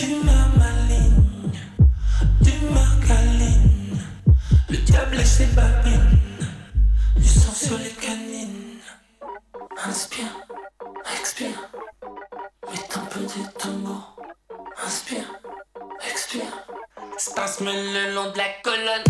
Tu m'as maligne, tu m'aganines, le diable et ses babines, du sens sur les canines, inspire, expire, mets ton petit tombeau, inspire, expire, se le long de la colonne.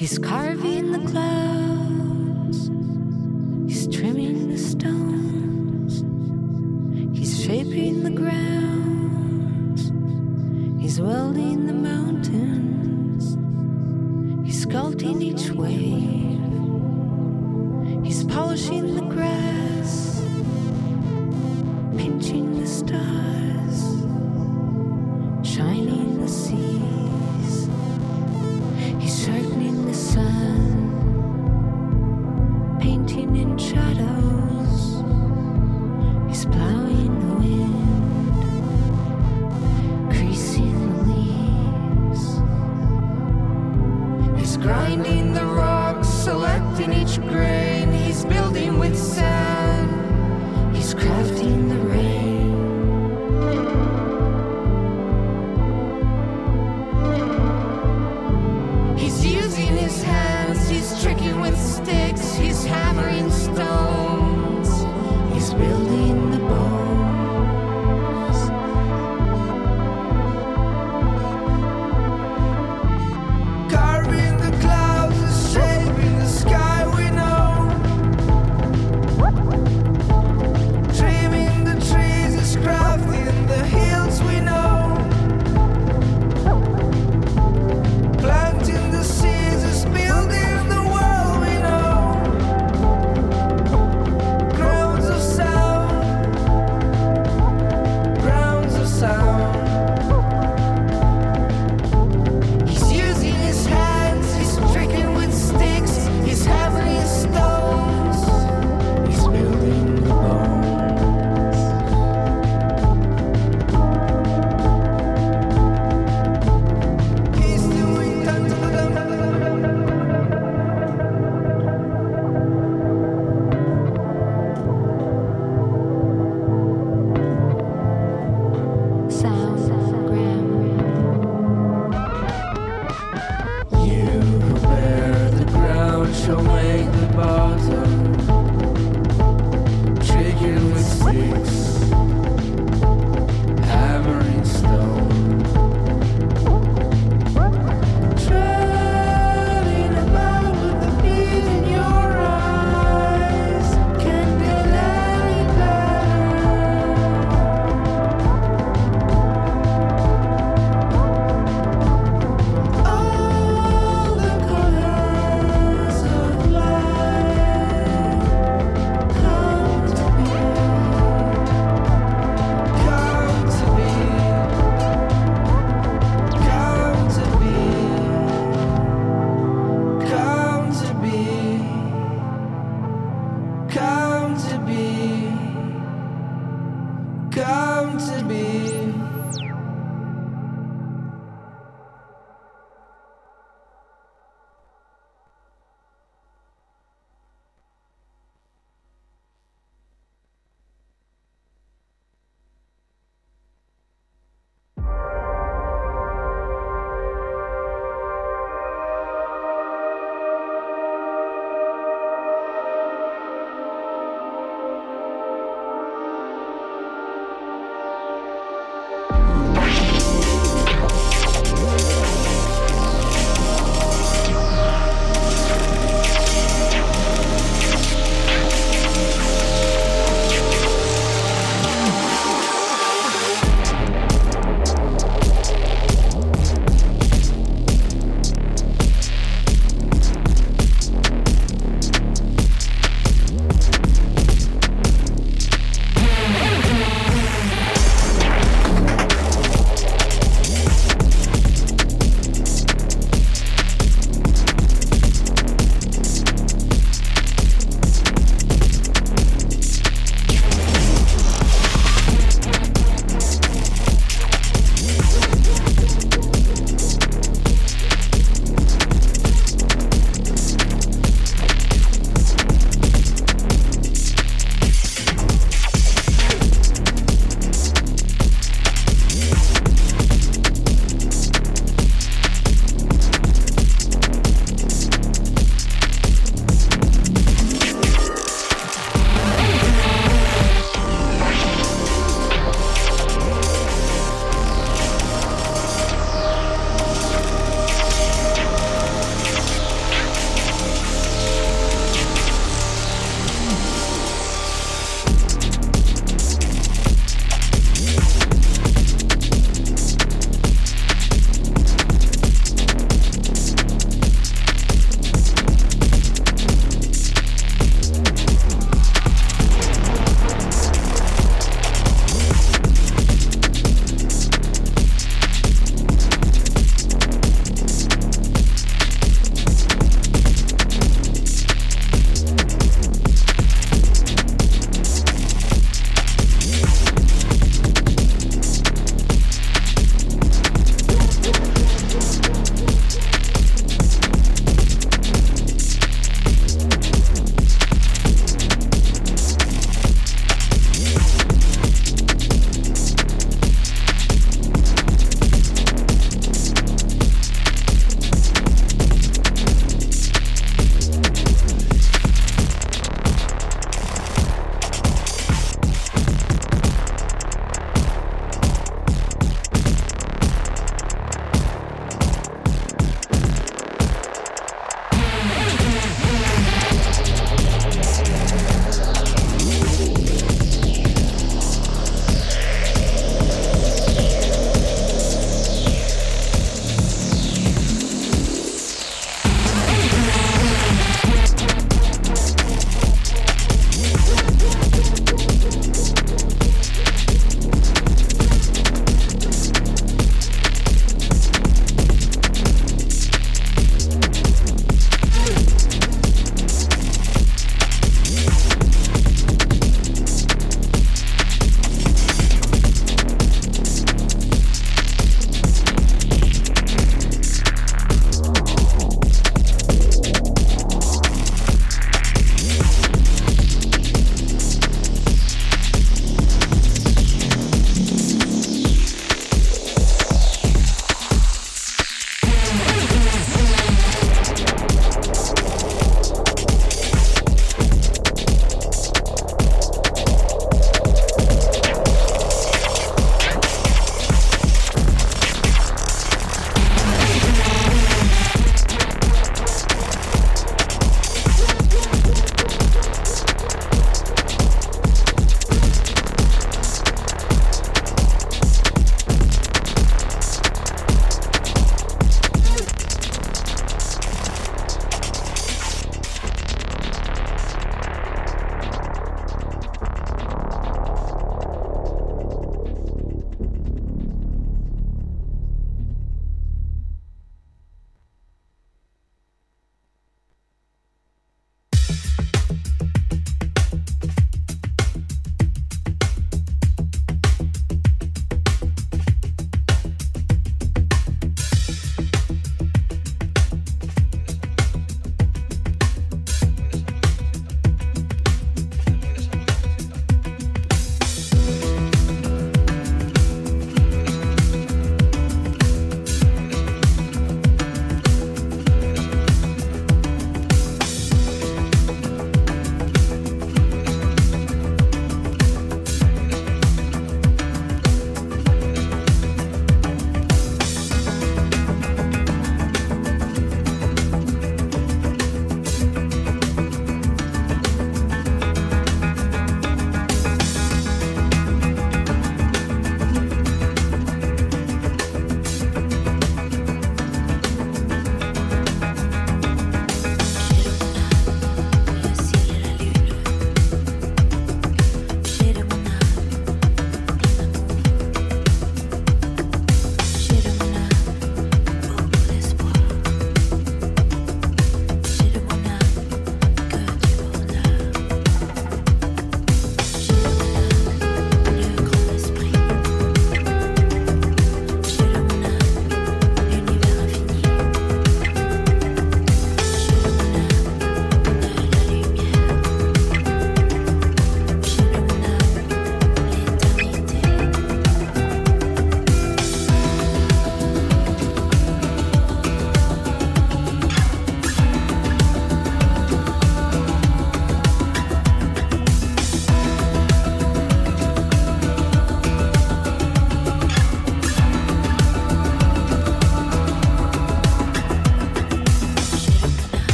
He's carving the clouds, he's trimming the stones, he's shaping the ground. he's welding the mountains, he's sculpting each wave, he's polishing the grass, pinching the stars. You. Prepare the ground shall make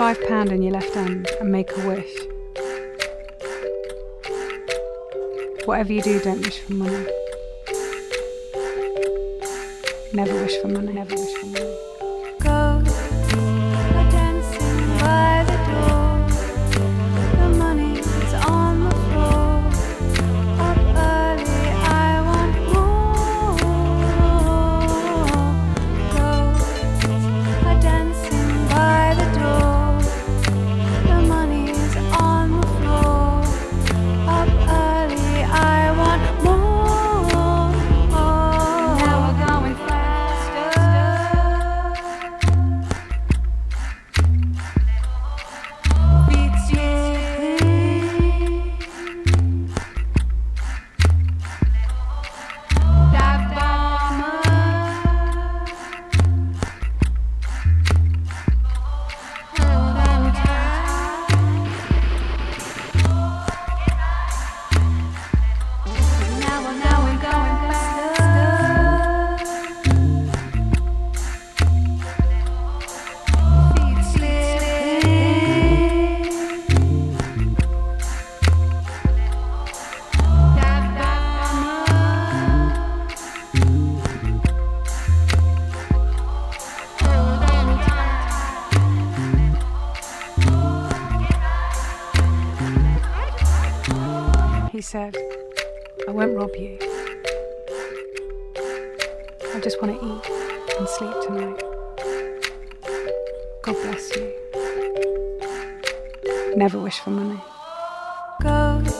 £5 in your left hand and make a wish. Whatever you do, don't wish for money. Never wish for money, never wish for money. said, I won't rob you. I just want to eat and sleep tonight. God bless you. Never wish for money. Go.